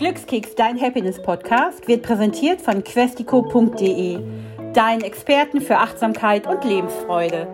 Glückskeks, dein Happiness-Podcast, wird präsentiert von questico.de, deinen Experten für Achtsamkeit und Lebensfreude.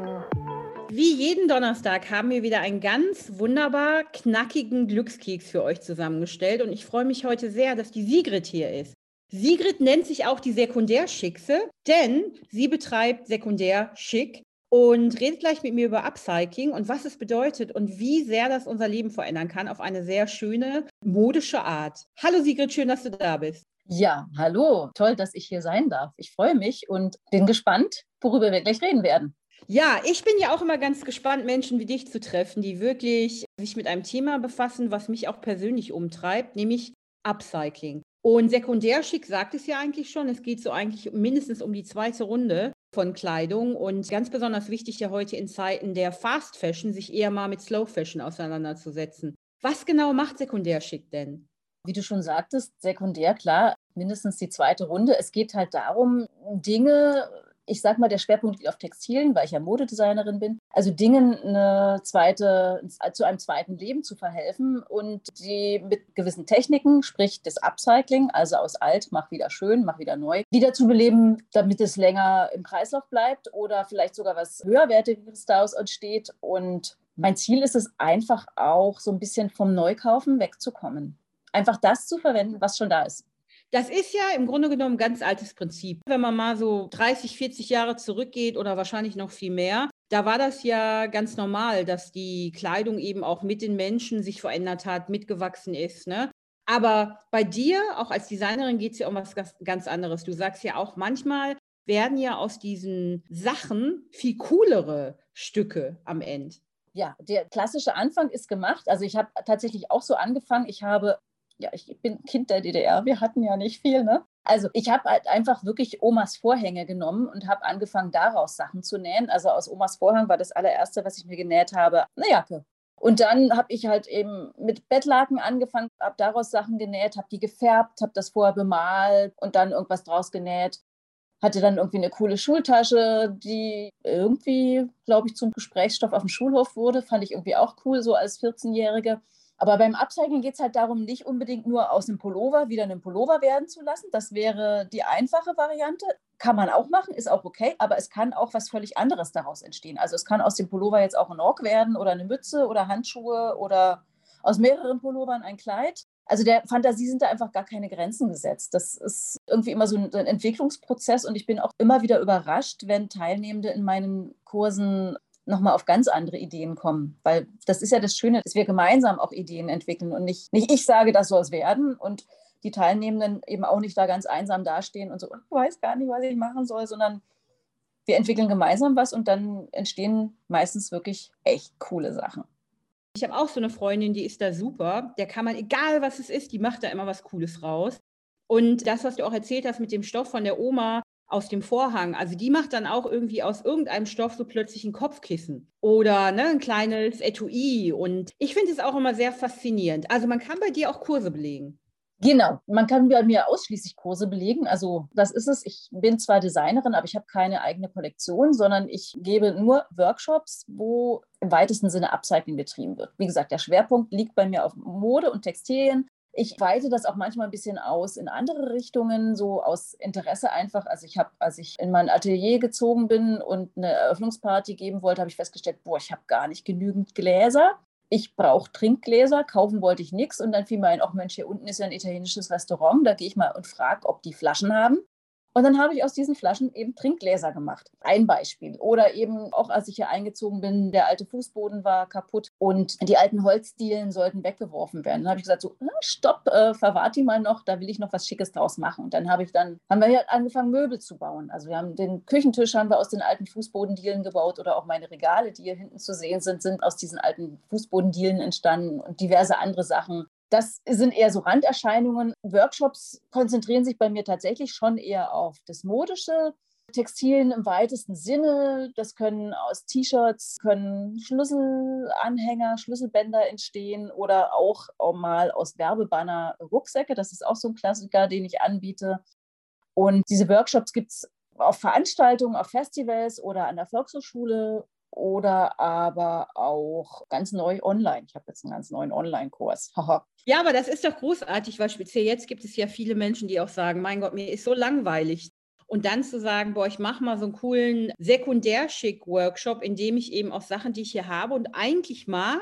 Wie jeden Donnerstag haben wir wieder einen ganz wunderbar knackigen Glückskeks für euch zusammengestellt und ich freue mich heute sehr, dass die Sigrid hier ist. Sigrid nennt sich auch die Sekundärschickse, denn sie betreibt Sekundärschick und redet gleich mit mir über Upcycling und was es bedeutet und wie sehr das unser Leben verändern kann auf eine sehr schöne, modische Art. Hallo Sigrid, schön, dass du da bist. Ja, hallo, toll, dass ich hier sein darf. Ich freue mich und bin gespannt, worüber wir gleich reden werden. Ja, ich bin ja auch immer ganz gespannt, Menschen wie dich zu treffen, die wirklich sich mit einem Thema befassen, was mich auch persönlich umtreibt, nämlich Upcycling. Und Sekundärschick sagt es ja eigentlich schon, es geht so eigentlich mindestens um die zweite Runde von Kleidung und ganz besonders wichtig ja heute in Zeiten der Fast Fashion, sich eher mal mit Slow Fashion auseinanderzusetzen. Was genau macht Sekundärschick denn? Wie du schon sagtest, sekundär, klar, mindestens die zweite Runde. Es geht halt darum, Dinge ich sage mal, der Schwerpunkt liegt auf Textilien, weil ich ja Modedesignerin bin. Also Dingen eine zweite, zu einem zweiten Leben zu verhelfen und die mit gewissen Techniken, sprich das Upcycling, also aus alt, mach wieder schön, mach wieder neu, wieder zu beleben, damit es länger im Kreislauf bleibt oder vielleicht sogar was höherwertiges daraus entsteht. Und mein Ziel ist es einfach auch so ein bisschen vom Neukaufen wegzukommen. Einfach das zu verwenden, was schon da ist. Das ist ja im Grunde genommen ein ganz altes Prinzip. Wenn man mal so 30, 40 Jahre zurückgeht oder wahrscheinlich noch viel mehr, da war das ja ganz normal, dass die Kleidung eben auch mit den Menschen sich verändert hat, mitgewachsen ist. Ne? Aber bei dir, auch als Designerin, geht es ja um was ganz anderes. Du sagst ja auch, manchmal werden ja aus diesen Sachen viel coolere Stücke am Ende. Ja, der klassische Anfang ist gemacht. Also ich habe tatsächlich auch so angefangen. Ich habe ja, ich bin Kind der DDR, wir hatten ja nicht viel, ne? Also ich habe halt einfach wirklich Omas Vorhänge genommen und habe angefangen, daraus Sachen zu nähen. Also aus Omas Vorhang war das allererste, was ich mir genäht habe, eine Jacke. Und dann habe ich halt eben mit Bettlaken angefangen, habe daraus Sachen genäht, habe die gefärbt, habe das vorher bemalt und dann irgendwas draus genäht. Hatte dann irgendwie eine coole Schultasche, die irgendwie, glaube ich, zum Gesprächsstoff auf dem Schulhof wurde. Fand ich irgendwie auch cool, so als 14-Jährige. Aber beim Upcycling geht es halt darum, nicht unbedingt nur aus einem Pullover wieder einen Pullover werden zu lassen. Das wäre die einfache Variante. Kann man auch machen, ist auch okay, aber es kann auch was völlig anderes daraus entstehen. Also es kann aus dem Pullover jetzt auch ein Rock werden oder eine Mütze oder Handschuhe oder aus mehreren Pullovern ein Kleid. Also der Fantasie sind da einfach gar keine Grenzen gesetzt. Das ist irgendwie immer so ein Entwicklungsprozess und ich bin auch immer wieder überrascht, wenn Teilnehmende in meinen Kursen nochmal auf ganz andere Ideen kommen. Weil das ist ja das Schöne, dass wir gemeinsam auch Ideen entwickeln und nicht, nicht ich sage, das soll es werden und die Teilnehmenden eben auch nicht da ganz einsam dastehen und so, ich weiß gar nicht, was ich machen soll, sondern wir entwickeln gemeinsam was und dann entstehen meistens wirklich echt coole Sachen. Ich habe auch so eine Freundin, die ist da super. Der kann man, egal was es ist, die macht da immer was Cooles raus. Und das, was du auch erzählt hast mit dem Stoff von der Oma, aus dem Vorhang. Also die macht dann auch irgendwie aus irgendeinem Stoff so plötzlich ein Kopfkissen oder ne, ein kleines Etui. Und ich finde es auch immer sehr faszinierend. Also man kann bei dir auch Kurse belegen. Genau, man kann bei mir ausschließlich Kurse belegen. Also das ist es. Ich bin zwar Designerin, aber ich habe keine eigene Kollektion, sondern ich gebe nur Workshops, wo im weitesten Sinne Upcycling betrieben wird. Wie gesagt, der Schwerpunkt liegt bei mir auf Mode und Textilien, ich weite das auch manchmal ein bisschen aus in andere Richtungen, so aus Interesse einfach. Also ich habe, als ich in mein Atelier gezogen bin und eine Eröffnungsparty geben wollte, habe ich festgestellt, boah, ich habe gar nicht genügend Gläser. Ich brauche Trinkgläser, kaufen wollte ich nichts. Und dann fiel mir ein, auch Mensch, hier unten ist ja ein italienisches Restaurant, da gehe ich mal und frage, ob die Flaschen haben. Und dann habe ich aus diesen Flaschen eben Trinkgläser gemacht. Ein Beispiel. Oder eben auch als ich hier eingezogen bin, der alte Fußboden war kaputt und die alten Holzdielen sollten weggeworfen werden. Dann habe ich gesagt, so, äh, stopp, äh, verwahrt die mal noch, da will ich noch was Schickes draus machen. Und dann habe ich dann, haben wir hier angefangen, Möbel zu bauen. Also wir haben den Küchentisch haben wir aus den alten Fußbodendielen gebaut oder auch meine Regale, die hier hinten zu sehen sind, sind aus diesen alten Fußbodendielen entstanden und diverse andere Sachen. Das sind eher so Randerscheinungen. Workshops konzentrieren sich bei mir tatsächlich schon eher auf das Modische. Textilien im weitesten Sinne, das können aus T-Shirts, können Schlüsselanhänger, Schlüsselbänder entstehen oder auch, mal aus Werbebanner Rucksäcke. Das ist auch so ein Klassiker, den ich anbiete. Und diese Workshops gibt es auf Veranstaltungen, auf Festivals oder an der Volkshochschule oder aber auch ganz neu online. Ich habe jetzt einen ganz neuen Online-Kurs. ja, aber das ist doch großartig, weil speziell jetzt gibt es ja viele Menschen, die auch sagen, mein Gott, mir ist so langweilig. Und dann zu sagen, boah, ich mache mal so einen coolen Sekundärschick-Workshop, in dem ich eben auch Sachen, die ich hier habe und eigentlich mag,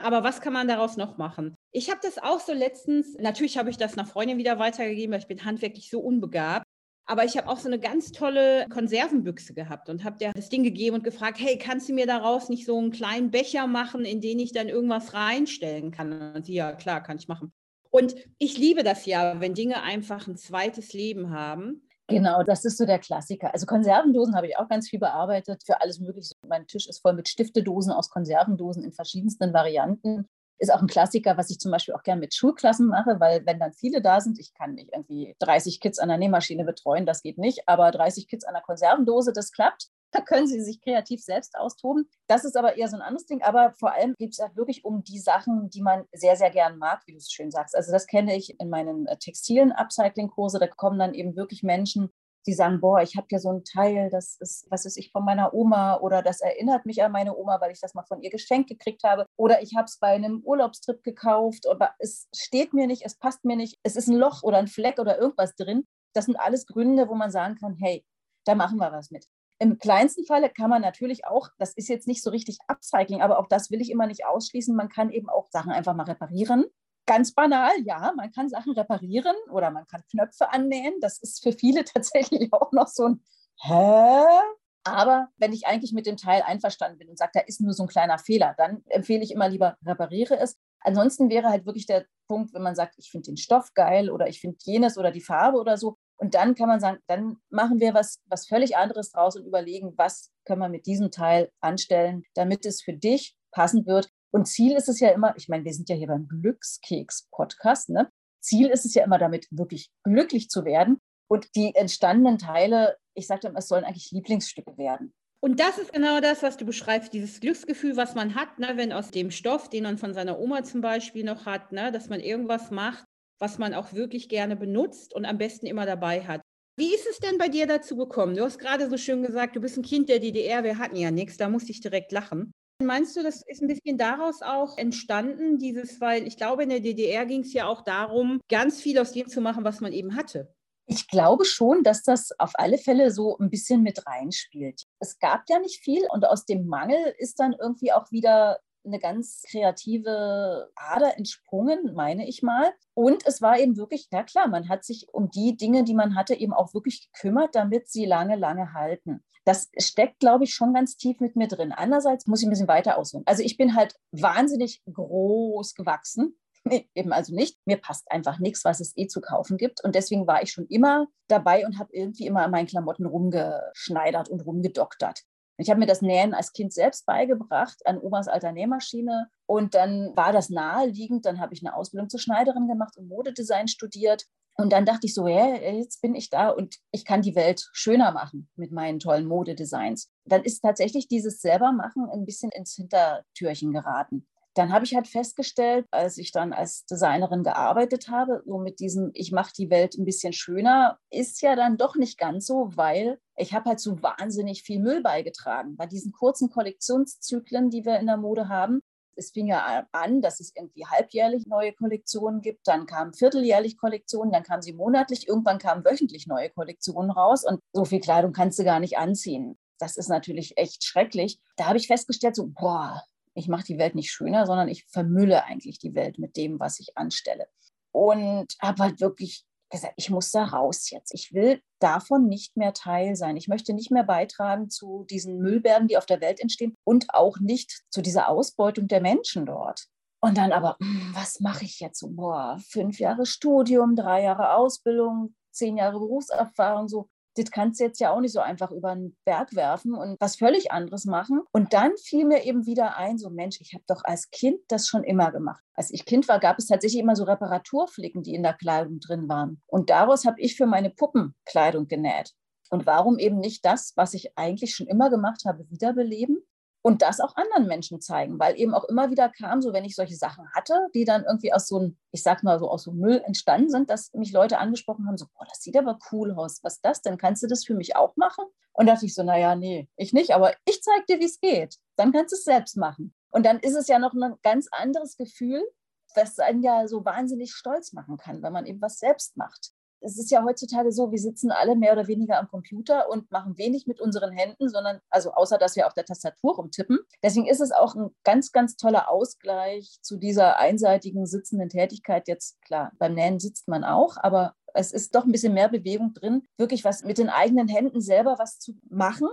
aber was kann man daraus noch machen? Ich habe das auch so letztens, natürlich habe ich das nach Freundin wieder weitergegeben, weil ich bin handwerklich so unbegabt. Aber ich habe auch so eine ganz tolle Konservenbüchse gehabt und habe der das Ding gegeben und gefragt, hey, kannst du mir daraus nicht so einen kleinen Becher machen, in den ich dann irgendwas reinstellen kann? Und sie, ja, klar, kann ich machen. Und ich liebe das ja, wenn Dinge einfach ein zweites Leben haben. Genau, das ist so der Klassiker. Also Konservendosen habe ich auch ganz viel bearbeitet für alles Mögliche. Mein Tisch ist voll mit Stiftedosen aus Konservendosen in verschiedensten Varianten. Ist auch ein Klassiker, was ich zum Beispiel auch gerne mit Schulklassen mache, weil wenn dann viele da sind, ich kann nicht irgendwie 30 Kids an der Nähmaschine betreuen, das geht nicht, aber 30 Kids an der Konservendose, das klappt. Da können sie sich kreativ selbst austoben. Das ist aber eher so ein anderes Ding. Aber vor allem geht es ja wirklich um die Sachen, die man sehr, sehr gern mag, wie du es schön sagst. Also das kenne ich in meinen äh, textilen Upcycling-Kurse. Da kommen dann eben wirklich Menschen, die sagen, boah, ich habe hier so ein Teil, das ist, was ist ich, von meiner Oma oder das erinnert mich an meine Oma, weil ich das mal von ihr geschenkt gekriegt habe oder ich habe es bei einem Urlaubstrip gekauft, aber es steht mir nicht, es passt mir nicht, es ist ein Loch oder ein Fleck oder irgendwas drin. Das sind alles Gründe, wo man sagen kann, hey, da machen wir was mit. Im kleinsten Falle kann man natürlich auch, das ist jetzt nicht so richtig Upcycling, aber auch das will ich immer nicht ausschließen, man kann eben auch Sachen einfach mal reparieren. Ganz banal, ja, man kann Sachen reparieren oder man kann Knöpfe annähen. Das ist für viele tatsächlich auch noch so ein Hä? Aber wenn ich eigentlich mit dem Teil einverstanden bin und sage, da ist nur so ein kleiner Fehler, dann empfehle ich immer lieber, repariere es. Ansonsten wäre halt wirklich der Punkt, wenn man sagt, ich finde den Stoff geil oder ich finde jenes oder die Farbe oder so, und dann kann man sagen, dann machen wir was, was völlig anderes draus und überlegen, was können wir mit diesem Teil anstellen, damit es für dich passend wird. Und Ziel ist es ja immer, ich meine, wir sind ja hier beim Glückskeks-Podcast, ne? Ziel ist es ja immer damit, wirklich glücklich zu werden. Und die entstandenen Teile, ich sagte immer, es sollen eigentlich Lieblingsstücke werden. Und das ist genau das, was du beschreibst, dieses Glücksgefühl, was man hat, ne, wenn aus dem Stoff, den man von seiner Oma zum Beispiel noch hat, ne, dass man irgendwas macht, was man auch wirklich gerne benutzt und am besten immer dabei hat. Wie ist es denn bei dir dazu gekommen? Du hast gerade so schön gesagt, du bist ein Kind der DDR, wir hatten ja nichts, da musste ich direkt lachen. Meinst du, das ist ein bisschen daraus auch entstanden, dieses, weil ich glaube, in der DDR ging es ja auch darum, ganz viel aus dem zu machen, was man eben hatte. Ich glaube schon, dass das auf alle Fälle so ein bisschen mit reinspielt. Es gab ja nicht viel und aus dem Mangel ist dann irgendwie auch wieder eine ganz kreative Ader entsprungen, meine ich mal. Und es war eben wirklich, ja klar, man hat sich um die Dinge, die man hatte, eben auch wirklich gekümmert, damit sie lange, lange halten. Das steckt, glaube ich, schon ganz tief mit mir drin. Andererseits muss ich ein bisschen weiter ausholen. Also ich bin halt wahnsinnig groß gewachsen. Nee, eben also nicht. Mir passt einfach nichts, was es eh zu kaufen gibt. Und deswegen war ich schon immer dabei und habe irgendwie immer an meinen Klamotten rumgeschneidert und rumgedoktert. Ich habe mir das Nähen als Kind selbst beigebracht an Omas alter Nähmaschine. Und dann war das naheliegend. Dann habe ich eine Ausbildung zur Schneiderin gemacht und Modedesign studiert. Und dann dachte ich so, ja, jetzt bin ich da und ich kann die Welt schöner machen mit meinen tollen Modedesigns. Dann ist tatsächlich dieses Selbermachen ein bisschen ins Hintertürchen geraten dann habe ich halt festgestellt, als ich dann als Designerin gearbeitet habe, so mit diesem, ich mache die Welt ein bisschen schöner, ist ja dann doch nicht ganz so, weil ich habe halt so wahnsinnig viel Müll beigetragen. Bei diesen kurzen Kollektionszyklen, die wir in der Mode haben, es fing ja an, dass es irgendwie halbjährlich neue Kollektionen gibt, dann kamen vierteljährlich Kollektionen, dann kamen sie monatlich, irgendwann kamen wöchentlich neue Kollektionen raus und so viel Kleidung kannst du gar nicht anziehen. Das ist natürlich echt schrecklich. Da habe ich festgestellt, so, boah, ich mache die Welt nicht schöner, sondern ich vermülle eigentlich die Welt mit dem, was ich anstelle. Und habe halt wirklich gesagt, ich muss da raus jetzt. Ich will davon nicht mehr Teil sein. Ich möchte nicht mehr beitragen zu diesen Müllbergen, die auf der Welt entstehen und auch nicht zu dieser Ausbeutung der Menschen dort. Und dann aber, hm, was mache ich jetzt? Boah, fünf Jahre Studium, drei Jahre Ausbildung, zehn Jahre Berufserfahrung, so das kannst du jetzt ja auch nicht so einfach über den Berg werfen und was völlig anderes machen. Und dann fiel mir eben wieder ein, so Mensch, ich habe doch als Kind das schon immer gemacht. Als ich Kind war, gab es tatsächlich immer so Reparaturflicken, die in der Kleidung drin waren. Und daraus habe ich für meine Puppen Kleidung genäht. Und warum eben nicht das, was ich eigentlich schon immer gemacht habe, wiederbeleben? Und das auch anderen Menschen zeigen, weil eben auch immer wieder kam, so wenn ich solche Sachen hatte, die dann irgendwie aus so einem, ich sag mal so aus so Müll entstanden sind, dass mich Leute angesprochen haben, so, boah, das sieht aber cool aus, was ist das denn? Kannst du das für mich auch machen? Und dachte ich so, naja, nee, ich nicht, aber ich zeige dir, wie es geht. Dann kannst du es selbst machen. Und dann ist es ja noch ein ganz anderes Gefühl, was einen ja so wahnsinnig stolz machen kann, wenn man eben was selbst macht es ist ja heutzutage so, wir sitzen alle mehr oder weniger am Computer und machen wenig mit unseren Händen, sondern, also außer dass wir auf der Tastatur rumtippen. Deswegen ist es auch ein ganz, ganz toller Ausgleich zu dieser einseitigen sitzenden Tätigkeit. Jetzt, klar, beim Nähen sitzt man auch, aber es ist doch ein bisschen mehr Bewegung drin, wirklich was mit den eigenen Händen selber was zu machen.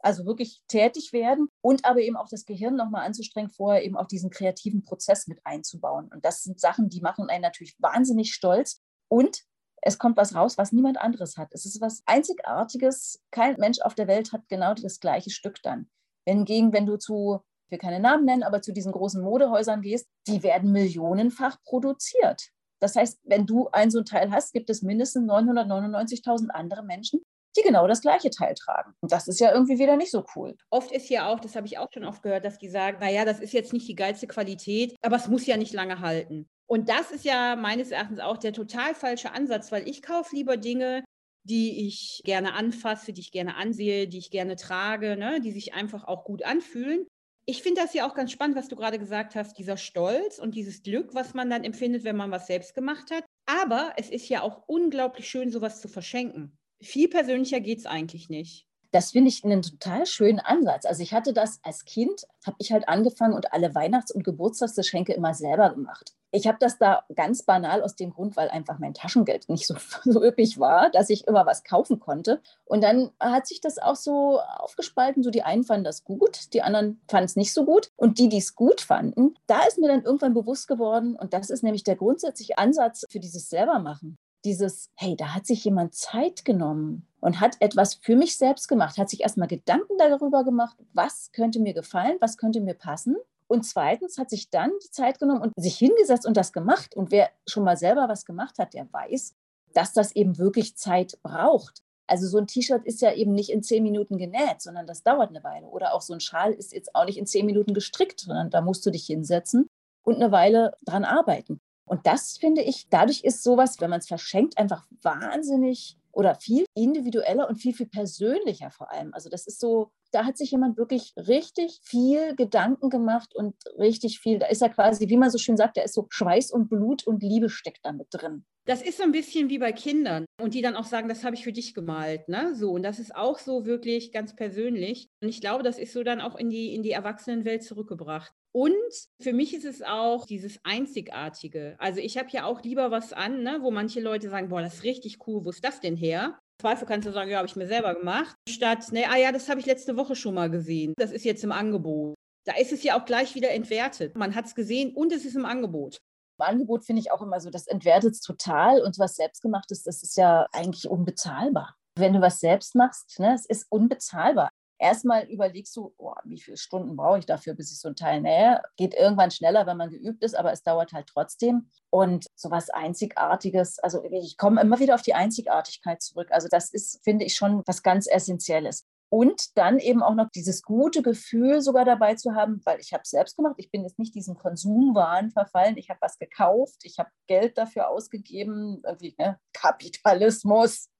Also wirklich tätig werden und aber eben auch das Gehirn nochmal anzustrengen, vorher eben auch diesen kreativen Prozess mit einzubauen. Und das sind Sachen, die machen einen natürlich wahnsinnig stolz. Und es kommt was raus, was niemand anderes hat. Es ist was Einzigartiges. Kein Mensch auf der Welt hat genau das gleiche Stück dann. Hingegen, wenn du zu, ich will keine Namen nennen, aber zu diesen großen Modehäusern gehst, die werden millionenfach produziert. Das heißt, wenn du ein so ein Teil hast, gibt es mindestens 999.000 andere Menschen, die genau das gleiche Teil tragen. Und das ist ja irgendwie wieder nicht so cool. Oft ist ja auch, das habe ich auch schon oft gehört, dass die sagen, naja, das ist jetzt nicht die geilste Qualität, aber es muss ja nicht lange halten. Und das ist ja meines Erachtens auch der total falsche Ansatz, weil ich kaufe lieber Dinge, die ich gerne anfasse, die ich gerne ansehe, die ich gerne trage, ne, die sich einfach auch gut anfühlen. Ich finde das ja auch ganz spannend, was du gerade gesagt hast, dieser Stolz und dieses Glück, was man dann empfindet, wenn man was selbst gemacht hat. Aber es ist ja auch unglaublich schön, sowas zu verschenken. Viel persönlicher geht es eigentlich nicht. Das finde ich einen total schönen Ansatz. Also ich hatte das als Kind, habe ich halt angefangen und alle Weihnachts- und Geburtstagsgeschenke immer selber gemacht. Ich habe das da ganz banal aus dem Grund, weil einfach mein Taschengeld nicht so, so üppig war, dass ich immer was kaufen konnte. Und dann hat sich das auch so aufgespalten. So die einen fanden das gut, die anderen fanden es nicht so gut. Und die, die es gut fanden, da ist mir dann irgendwann bewusst geworden, und das ist nämlich der grundsätzliche Ansatz für dieses Selbermachen dieses, hey, da hat sich jemand Zeit genommen und hat etwas für mich selbst gemacht, hat sich erstmal Gedanken darüber gemacht, was könnte mir gefallen, was könnte mir passen. Und zweitens hat sich dann die Zeit genommen und sich hingesetzt und das gemacht. Und wer schon mal selber was gemacht hat, der weiß, dass das eben wirklich Zeit braucht. Also so ein T-Shirt ist ja eben nicht in zehn Minuten genäht, sondern das dauert eine Weile. Oder auch so ein Schal ist jetzt auch nicht in zehn Minuten gestrickt, sondern da musst du dich hinsetzen und eine Weile dran arbeiten. Und das finde ich, dadurch ist sowas, wenn man es verschenkt, einfach wahnsinnig oder viel individueller und viel, viel persönlicher vor allem. Also das ist so, da hat sich jemand wirklich richtig viel Gedanken gemacht und richtig viel, da ist er quasi, wie man so schön sagt, da ist so Schweiß und Blut und Liebe steckt da mit drin. Das ist so ein bisschen wie bei Kindern und die dann auch sagen, das habe ich für dich gemalt, ne? So und das ist auch so wirklich ganz persönlich und ich glaube, das ist so dann auch in die in die Erwachsenenwelt zurückgebracht. Und für mich ist es auch dieses Einzigartige. Also ich habe ja auch lieber was an, ne, wo manche Leute sagen, boah, das ist richtig cool, wo ist das denn her? Zweifel kannst du sagen, ja, habe ich mir selber gemacht. Statt, ne, ah ja, das habe ich letzte Woche schon mal gesehen. Das ist jetzt im Angebot. Da ist es ja auch gleich wieder entwertet. Man hat es gesehen und es ist im Angebot. Im Angebot finde ich auch immer so, das entwertet es total und was selbstgemachtes, das ist ja eigentlich unbezahlbar. Wenn du was selbst machst, ne, es ist unbezahlbar erstmal überlegst du, oh, wie viele Stunden brauche ich dafür, bis ich so ein Teil nähe. Geht irgendwann schneller, wenn man geübt ist, aber es dauert halt trotzdem. Und so was Einzigartiges, also ich komme immer wieder auf die Einzigartigkeit zurück. Also das ist, finde ich, schon was ganz Essentielles. Und dann eben auch noch dieses gute Gefühl sogar dabei zu haben, weil ich habe es selbst gemacht. Ich bin jetzt nicht diesem Konsumwahn verfallen. Ich habe was gekauft, ich habe Geld dafür ausgegeben, irgendwie ne? Kapitalismus,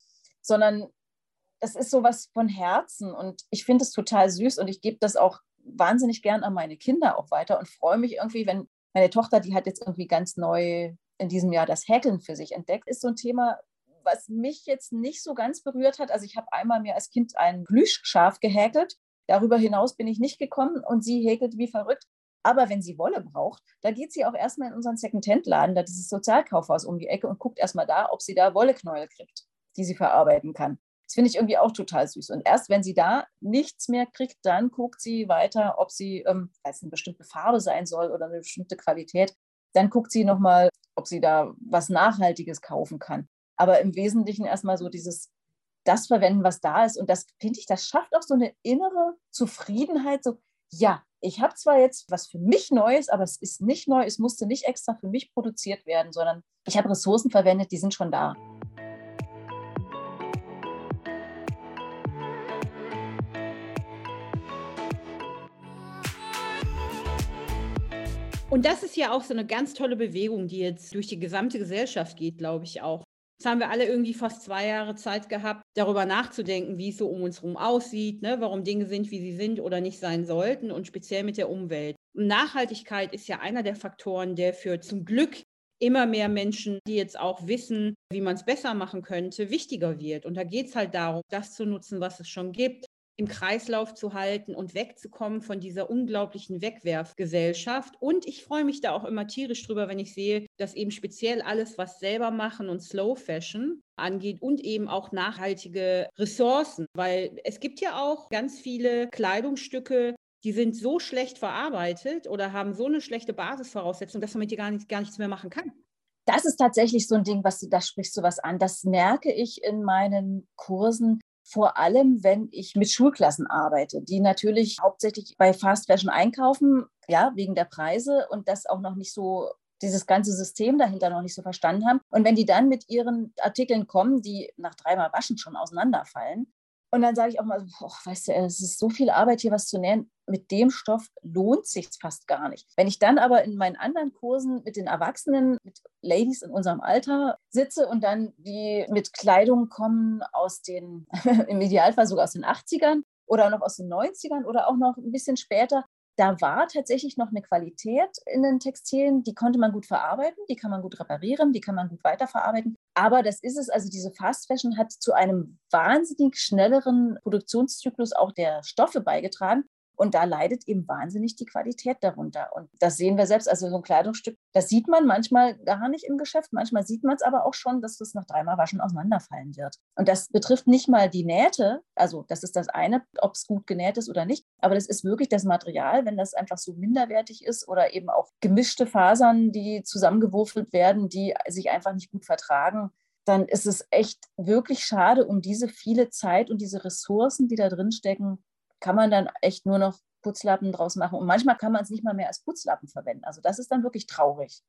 sondern das ist sowas von Herzen und ich finde es total süß und ich gebe das auch wahnsinnig gern an meine Kinder auch weiter und freue mich irgendwie, wenn meine Tochter, die hat jetzt irgendwie ganz neu in diesem Jahr das Häkeln für sich entdeckt, ist so ein Thema, was mich jetzt nicht so ganz berührt hat. Also ich habe einmal mir als Kind ein Plüschschaf gehäkelt. Darüber hinaus bin ich nicht gekommen und sie häkelt wie verrückt. Aber wenn sie Wolle braucht, da geht sie auch erstmal in unseren Second-Hand-Laden, da dieses Sozialkaufhaus um die Ecke und guckt erstmal da, ob sie da Wolleknäuel kriegt, die sie verarbeiten kann. Das finde ich irgendwie auch total süß. Und erst wenn sie da nichts mehr kriegt, dann guckt sie weiter, ob sie, ähm, weil es eine bestimmte Farbe sein soll oder eine bestimmte Qualität, dann guckt sie nochmal, ob sie da was Nachhaltiges kaufen kann. Aber im Wesentlichen erstmal so dieses, das verwenden, was da ist. Und das finde ich, das schafft auch so eine innere Zufriedenheit. So, ja, ich habe zwar jetzt was für mich Neues, aber es ist nicht neu, es musste nicht extra für mich produziert werden, sondern ich habe Ressourcen verwendet, die sind schon da. Und das ist ja auch so eine ganz tolle Bewegung, die jetzt durch die gesamte Gesellschaft geht, glaube ich auch. Jetzt haben wir alle irgendwie fast zwei Jahre Zeit gehabt, darüber nachzudenken, wie es so um uns herum aussieht, ne? warum Dinge sind, wie sie sind oder nicht sein sollten und speziell mit der Umwelt. Nachhaltigkeit ist ja einer der Faktoren, der für zum Glück immer mehr Menschen, die jetzt auch wissen, wie man es besser machen könnte, wichtiger wird. Und da geht es halt darum, das zu nutzen, was es schon gibt, im Kreislauf zu halten und wegzukommen von dieser unglaublichen Wegwerfgesellschaft. Und ich freue mich da auch immer tierisch drüber, wenn ich sehe, dass eben speziell alles, was selber machen und Slow Fashion angeht und eben auch nachhaltige Ressourcen, weil es gibt ja auch ganz viele Kleidungsstücke, die sind so schlecht verarbeitet oder haben so eine schlechte Basisvoraussetzung, dass man mit dir gar, nicht, gar nichts mehr machen kann. Das ist tatsächlich so ein Ding, was du, da sprichst du was an. Das merke ich in meinen Kursen, vor allem, wenn ich mit Schulklassen arbeite, die natürlich hauptsächlich bei Fast Fashion einkaufen, ja, wegen der Preise und das auch noch nicht so dieses ganze System dahinter noch nicht so verstanden haben. Und wenn die dann mit ihren Artikeln kommen, die nach dreimal Waschen schon auseinanderfallen, und dann sage ich auch mal, boah, weißt du, es ist so viel Arbeit hier was zu nähen. Mit dem Stoff lohnt sich fast gar nicht. Wenn ich dann aber in meinen anderen Kursen mit den Erwachsenen, mit Ladies in unserem Alter sitze und dann die mit Kleidung kommen aus den, im Idealfall sogar aus den 80ern oder noch aus den 90ern oder auch noch ein bisschen später, da war tatsächlich noch eine Qualität in den Textilien, die konnte man gut verarbeiten, die kann man gut reparieren, die kann man gut weiterverarbeiten. Aber das ist es, also diese Fast Fashion hat zu einem wahnsinnig schnelleren Produktionszyklus auch der Stoffe beigetragen. Und da leidet eben wahnsinnig die Qualität darunter. Und das sehen wir selbst. Also so ein Kleidungsstück, das sieht man manchmal gar nicht im Geschäft. Manchmal sieht man es aber auch schon, dass das nach dreimal Waschen auseinanderfallen wird. Und das betrifft nicht mal die Nähte. Also das ist das eine, ob es gut genäht ist oder nicht. Aber das ist wirklich das Material, wenn das einfach so minderwertig ist oder eben auch gemischte Fasern, die zusammengewürfelt werden, die sich einfach nicht gut vertragen dann ist es echt wirklich schade um diese viele Zeit und diese Ressourcen, die da drin stecken, kann man dann echt nur noch Putzlappen draus machen. Und manchmal kann man es nicht mal mehr als Putzlappen verwenden. Also das ist dann wirklich traurig.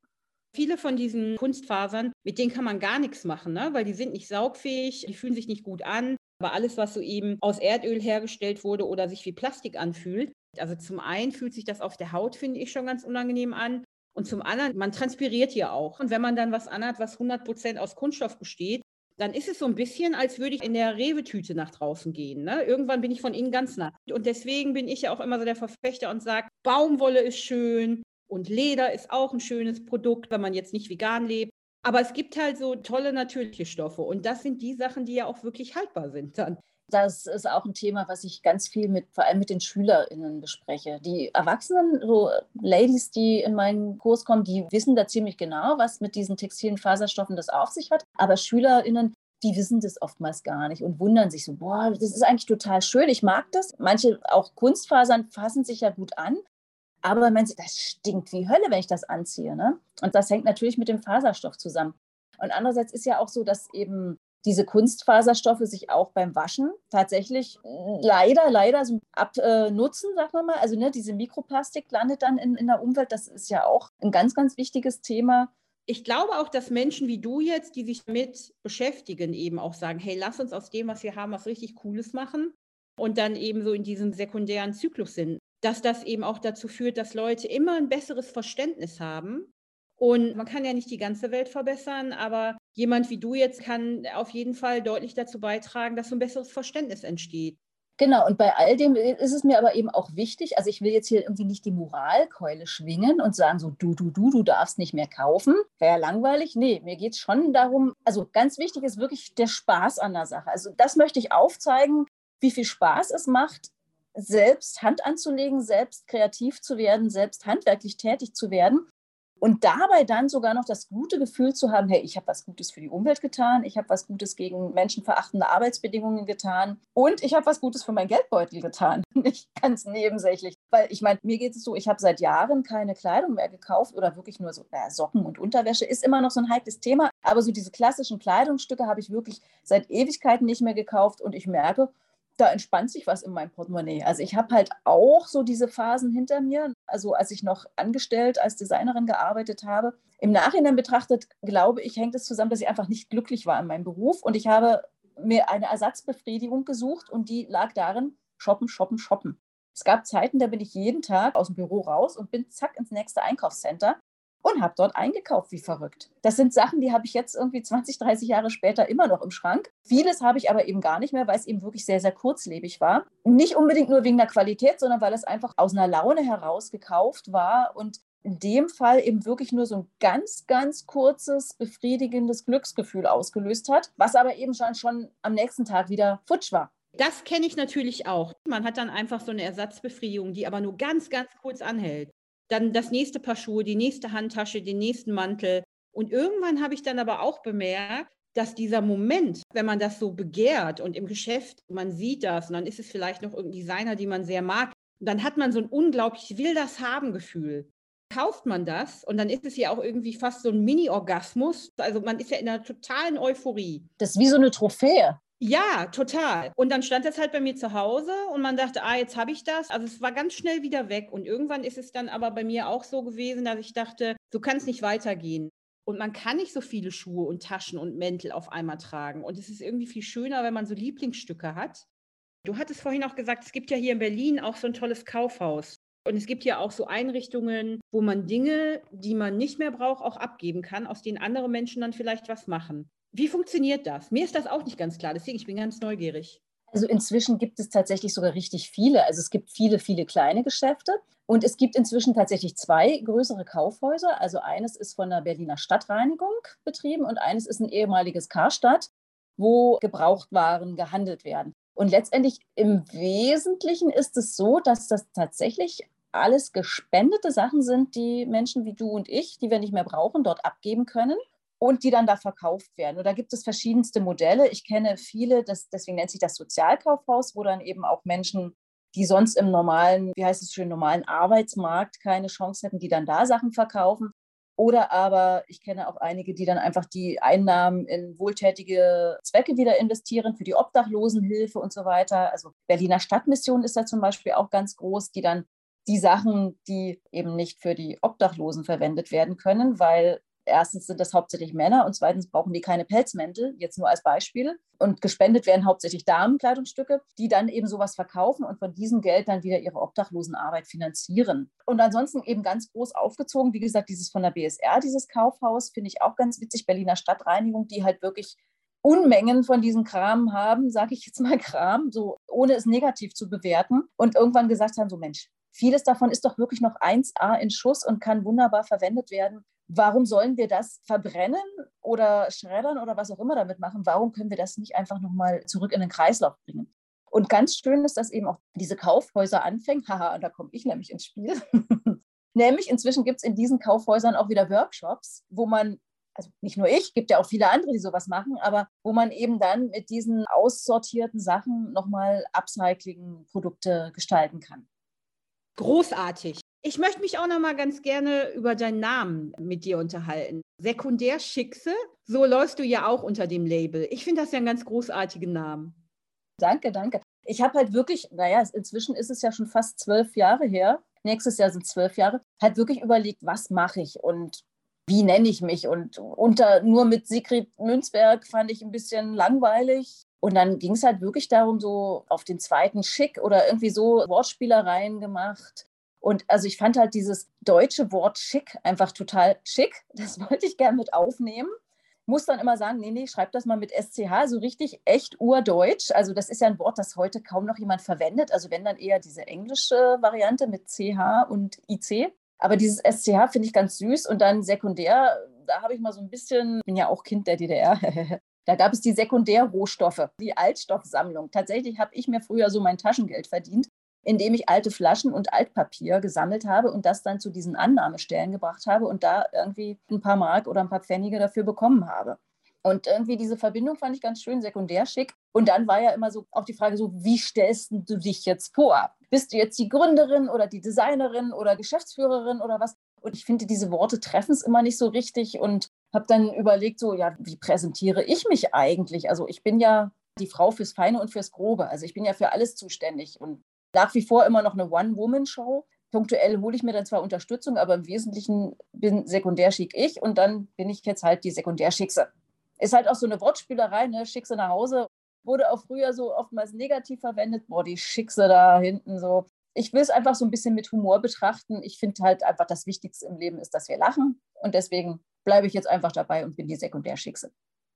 Viele von diesen Kunstfasern, mit denen kann man gar nichts machen, ne? weil die sind nicht saugfähig, die fühlen sich nicht gut an. Aber alles, was so eben aus Erdöl hergestellt wurde oder sich wie Plastik anfühlt, also zum einen fühlt sich das auf der Haut, finde ich, schon ganz unangenehm an. Und zum anderen, man transpiriert ja auch. Und wenn man dann was anhat, was 100 Prozent aus Kunststoff besteht, dann ist es so ein bisschen, als würde ich in der Rewe-Tüte nach draußen gehen. Ne? Irgendwann bin ich von innen ganz nah. Und deswegen bin ich ja auch immer so der Verfechter und sage, Baumwolle ist schön und Leder ist auch ein schönes Produkt, wenn man jetzt nicht vegan lebt. Aber es gibt halt so tolle natürliche Stoffe und das sind die Sachen, die ja auch wirklich haltbar sind dann. Das ist auch ein Thema, was ich ganz viel mit, vor allem mit den SchülerInnen bespreche. Die Erwachsenen, so Ladies, die in meinen Kurs kommen, die wissen da ziemlich genau, was mit diesen textilen Faserstoffen das auf sich hat. Aber SchülerInnen, die wissen das oftmals gar nicht und wundern sich so, boah, das ist eigentlich total schön, ich mag das. Manche, auch Kunstfasern, fassen sich ja gut an. Aber man sieht, das stinkt wie Hölle, wenn ich das anziehe. Ne? Und das hängt natürlich mit dem Faserstoff zusammen. Und andererseits ist ja auch so, dass eben diese Kunstfaserstoffe sich auch beim Waschen tatsächlich leider, leider so abnutzen, sagen wir mal. Also ne, diese Mikroplastik landet dann in, in der Umwelt. Das ist ja auch ein ganz, ganz wichtiges Thema. Ich glaube auch, dass Menschen wie du jetzt, die sich damit beschäftigen, eben auch sagen, hey, lass uns aus dem, was wir haben, was richtig Cooles machen und dann eben so in diesem sekundären Zyklus sind. Dass das eben auch dazu führt, dass Leute immer ein besseres Verständnis haben und man kann ja nicht die ganze Welt verbessern, aber jemand wie du jetzt kann auf jeden Fall deutlich dazu beitragen, dass so ein besseres Verständnis entsteht. Genau, und bei all dem ist es mir aber eben auch wichtig, also ich will jetzt hier irgendwie nicht die Moralkeule schwingen und sagen so, du, du, du, du darfst nicht mehr kaufen, wäre ja langweilig. Nee, mir geht es schon darum, also ganz wichtig ist wirklich der Spaß an der Sache. Also das möchte ich aufzeigen, wie viel Spaß es macht, selbst Hand anzulegen, selbst kreativ zu werden, selbst handwerklich tätig zu werden und dabei dann sogar noch das gute Gefühl zu haben, hey, ich habe was Gutes für die Umwelt getan, ich habe was Gutes gegen menschenverachtende Arbeitsbedingungen getan und ich habe was Gutes für mein Geldbeutel getan. Nicht ganz nebensächlich. Weil ich meine, mir geht es so, ich habe seit Jahren keine Kleidung mehr gekauft oder wirklich nur so naja, Socken und Unterwäsche. Ist immer noch so ein heikles Thema. Aber so diese klassischen Kleidungsstücke habe ich wirklich seit Ewigkeiten nicht mehr gekauft und ich merke, da entspannt sich was in meinem Portemonnaie. Also ich habe halt auch so diese Phasen hinter mir. Also als ich noch angestellt als Designerin gearbeitet habe. Im Nachhinein betrachtet, glaube ich, hängt es zusammen, dass ich einfach nicht glücklich war in meinem Beruf und ich habe mir eine Ersatzbefriedigung gesucht und die lag darin, shoppen, shoppen, shoppen. Es gab Zeiten, da bin ich jeden Tag aus dem Büro raus und bin zack ins nächste Einkaufscenter und habe dort eingekauft wie verrückt. Das sind Sachen, die habe ich jetzt irgendwie 20, 30 Jahre später immer noch im Schrank. Vieles habe ich aber eben gar nicht mehr, weil es eben wirklich sehr, sehr kurzlebig war. Nicht unbedingt nur wegen der Qualität, sondern weil es einfach aus einer Laune heraus gekauft war und in dem Fall eben wirklich nur so ein ganz, ganz kurzes, befriedigendes Glücksgefühl ausgelöst hat, was aber eben schon, schon am nächsten Tag wieder futsch war. Das kenne ich natürlich auch. Man hat dann einfach so eine Ersatzbefriedigung, die aber nur ganz, ganz kurz anhält dann das nächste Paar Schuhe, die nächste Handtasche, den nächsten Mantel. Und irgendwann habe ich dann aber auch bemerkt, dass dieser Moment, wenn man das so begehrt und im Geschäft, man sieht das und dann ist es vielleicht noch irgendein Designer, die man sehr mag, dann hat man so ein unglaublich will das haben Gefühl. Kauft man das und dann ist es ja auch irgendwie fast so ein Mini-Orgasmus. Also man ist ja in einer totalen Euphorie. Das ist wie so eine Trophäe. Ja, total. Und dann stand das halt bei mir zu Hause und man dachte, ah, jetzt habe ich das. Also es war ganz schnell wieder weg. Und irgendwann ist es dann aber bei mir auch so gewesen, dass ich dachte, so kann es nicht weitergehen. Und man kann nicht so viele Schuhe und Taschen und Mäntel auf einmal tragen. Und es ist irgendwie viel schöner, wenn man so Lieblingsstücke hat. Du hattest vorhin auch gesagt, es gibt ja hier in Berlin auch so ein tolles Kaufhaus. Und es gibt ja auch so Einrichtungen, wo man Dinge, die man nicht mehr braucht, auch abgeben kann, aus denen andere Menschen dann vielleicht was machen. Wie funktioniert das? Mir ist das auch nicht ganz klar, deswegen ich bin ganz neugierig. Also inzwischen gibt es tatsächlich sogar richtig viele. Also es gibt viele, viele kleine Geschäfte und es gibt inzwischen tatsächlich zwei größere Kaufhäuser. Also eines ist von der Berliner Stadtreinigung betrieben und eines ist ein ehemaliges Karstadt, wo Gebrauchtwaren gehandelt werden. Und letztendlich im Wesentlichen ist es so, dass das tatsächlich alles gespendete Sachen sind, die Menschen wie du und ich, die wir nicht mehr brauchen, dort abgeben können und die dann da verkauft werden. Und da gibt es verschiedenste Modelle. Ich kenne viele, das, deswegen nennt sich das Sozialkaufhaus, wo dann eben auch Menschen, die sonst im normalen, wie heißt es schön, normalen Arbeitsmarkt keine Chance hätten, die dann da Sachen verkaufen. Oder aber ich kenne auch einige, die dann einfach die Einnahmen in wohltätige Zwecke wieder investieren, für die Obdachlosenhilfe und so weiter. Also Berliner Stadtmission ist da zum Beispiel auch ganz groß, die dann die Sachen, die eben nicht für die Obdachlosen verwendet werden können, weil erstens sind das hauptsächlich Männer und zweitens brauchen die keine Pelzmäntel, jetzt nur als Beispiel. Und gespendet werden hauptsächlich Damenkleidungsstücke, die dann eben sowas verkaufen und von diesem Geld dann wieder ihre Obdachlosenarbeit finanzieren. Und ansonsten eben ganz groß aufgezogen, wie gesagt, dieses von der BSR, dieses Kaufhaus, finde ich auch ganz witzig, Berliner Stadtreinigung, die halt wirklich Unmengen von diesem Kram haben, sage ich jetzt mal Kram, so ohne es negativ zu bewerten und irgendwann gesagt haben, so Mensch, vieles davon ist doch wirklich noch 1A in Schuss und kann wunderbar verwendet werden warum sollen wir das verbrennen oder schreddern oder was auch immer damit machen? Warum können wir das nicht einfach nochmal zurück in den Kreislauf bringen? Und ganz schön ist, dass eben auch diese Kaufhäuser anfängt. Haha, da komme ich nämlich ins Spiel. nämlich inzwischen gibt es in diesen Kaufhäusern auch wieder Workshops, wo man, also nicht nur ich, gibt ja auch viele andere, die sowas machen, aber wo man eben dann mit diesen aussortierten Sachen nochmal Upcycling-Produkte gestalten kann. Großartig. Ich möchte mich auch noch mal ganz gerne über deinen Namen mit dir unterhalten. Sekundärschickse, so läufst du ja auch unter dem Label. Ich finde das ja einen ganz großartigen Namen. Danke, danke. Ich habe halt wirklich, naja, inzwischen ist es ja schon fast zwölf Jahre her. Nächstes Jahr sind zwölf Jahre. Halt wirklich überlegt, was mache ich und wie nenne ich mich? Und unter nur mit Sigrid Münzberg fand ich ein bisschen langweilig. Und dann ging es halt wirklich darum, so auf den zweiten Schick oder irgendwie so Wortspielereien gemacht. Und also ich fand halt dieses deutsche Wort schick einfach total schick. Das wollte ich gerne mit aufnehmen. Muss dann immer sagen, nee, nee, schreib das mal mit SCH, so richtig echt urdeutsch. Also das ist ja ein Wort, das heute kaum noch jemand verwendet. Also wenn dann eher diese englische Variante mit CH und IC. Aber dieses SCH finde ich ganz süß. Und dann sekundär, da habe ich mal so ein bisschen, bin ja auch Kind der DDR, Da gab es die Sekundärrohstoffe, die Altstoffsammlung. Tatsächlich habe ich mir früher so mein Taschengeld verdient indem ich alte Flaschen und Altpapier gesammelt habe und das dann zu diesen Annahmestellen gebracht habe und da irgendwie ein paar Mark oder ein paar Pfennige dafür bekommen habe. Und irgendwie diese Verbindung fand ich ganz schön, sekundär schick. Und dann war ja immer so auch die Frage so, wie stellst du dich jetzt vor? Bist du jetzt die Gründerin oder die Designerin oder Geschäftsführerin oder was? Und ich finde, diese Worte treffen es immer nicht so richtig und habe dann überlegt, so, ja, wie präsentiere ich mich eigentlich? Also ich bin ja die Frau fürs Feine und fürs Grobe. Also ich bin ja für alles zuständig und nach wie vor immer noch eine One-Woman-Show. Punktuell hole ich mir dann zwar Unterstützung, aber im Wesentlichen bin sekundärschick ich und dann bin ich jetzt halt die Sekundärschickse. Ist halt auch so eine Wortspielerei, ne? Schickse nach Hause. Wurde auch früher so oftmals negativ verwendet. Boah, die Schickse da hinten so. ich will es einfach so ein bisschen mit Humor betrachten. Ich finde halt einfach, das Wichtigste im Leben ist, dass wir lachen. Und deswegen bleibe ich jetzt einfach dabei und bin die Sekundärschickse.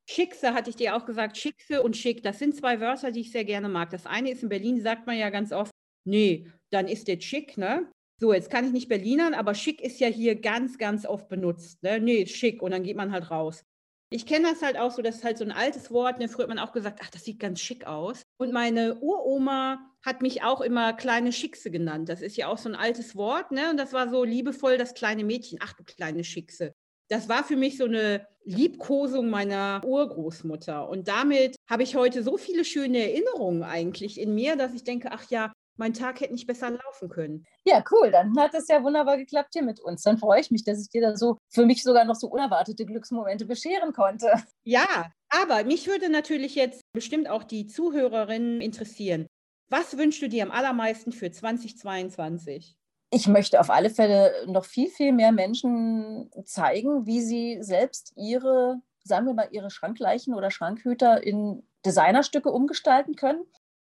Schickse hatte ich dir auch gesagt, Schickse und Schick, das sind zwei Wörter, die ich sehr gerne mag. Das eine ist in Berlin, sagt man ja ganz oft, nee, dann ist der schick, ne? So, jetzt kann ich nicht Berlinern, aber schick ist ja hier ganz, ganz oft benutzt. Ne? Nee, schick und dann geht man halt raus. Ich kenne das halt auch so, das ist halt so ein altes Wort. Ne? Früher hat man auch gesagt, ach, das sieht ganz schick aus. Und meine Uroma hat mich auch immer kleine Schickse genannt. Das ist ja auch so ein altes Wort. Ne? Und das war so liebevoll das kleine Mädchen. Ach, du kleine Schickse. Das war für mich so eine Liebkosung meiner Urgroßmutter. Und damit habe ich heute so viele schöne Erinnerungen eigentlich in mir, dass ich denke, ach ja, mein Tag hätte nicht besser laufen können. Ja, cool. Dann hat es ja wunderbar geklappt hier mit uns. Dann freue ich mich, dass ich dir da so für mich sogar noch so unerwartete Glücksmomente bescheren konnte. Ja, aber mich würde natürlich jetzt bestimmt auch die Zuhörerinnen interessieren. Was wünschst du dir am allermeisten für 2022? Ich möchte auf alle Fälle noch viel, viel mehr Menschen zeigen, wie sie selbst ihre, sagen wir mal, ihre Schrankleichen oder Schrankhüter in Designerstücke umgestalten können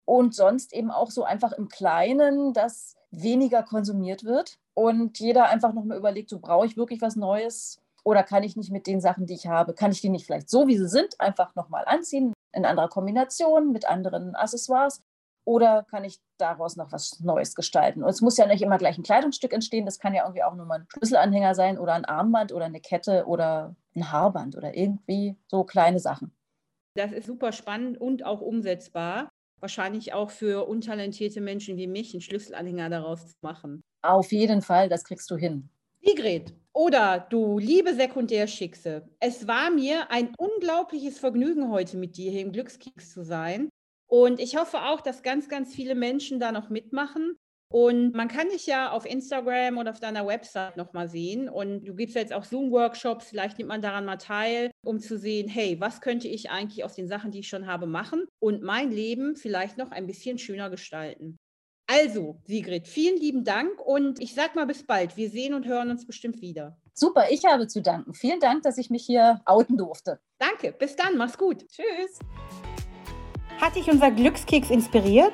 und sonst eben auch so einfach im Kleinen, dass weniger konsumiert wird und jeder einfach nochmal überlegt, so brauche ich wirklich was Neues oder kann ich nicht mit den Sachen, die ich habe, kann ich die nicht vielleicht so, wie sie sind, einfach nochmal anziehen, in anderer Kombination, mit anderen Accessoires oder kann ich daraus noch was Neues gestalten? Und es muss ja nicht immer gleich ein Kleidungsstück entstehen, das kann ja irgendwie auch nur mal ein Schlüsselanhänger sein oder ein Armband oder eine Kette oder ein Haarband oder irgendwie so kleine Sachen. Das ist super spannend und auch umsetzbar wahrscheinlich auch für untalentierte Menschen wie mich einen Schlüsselanhänger daraus zu machen. Auf jeden Fall, das kriegst du hin. Sigrid, oder du liebe Sekundärschickse, es war mir ein unglaubliches Vergnügen, heute mit dir hier im Glückskeks zu sein. Und ich hoffe auch, dass ganz, ganz viele Menschen da noch mitmachen. Und man kann dich ja auf Instagram oder auf deiner Website nochmal sehen. Und du gibst jetzt auch Zoom-Workshops. Vielleicht nimmt man daran mal teil, um zu sehen, hey, was könnte ich eigentlich aus den Sachen, die ich schon habe, machen und mein Leben vielleicht noch ein bisschen schöner gestalten. Also, Sigrid, vielen lieben Dank und ich sag mal bis bald. Wir sehen und hören uns bestimmt wieder. Super, ich habe zu danken. Vielen Dank, dass ich mich hier outen durfte. Danke, bis dann, mach's gut. Tschüss. Hat dich unser Glückskeks inspiriert?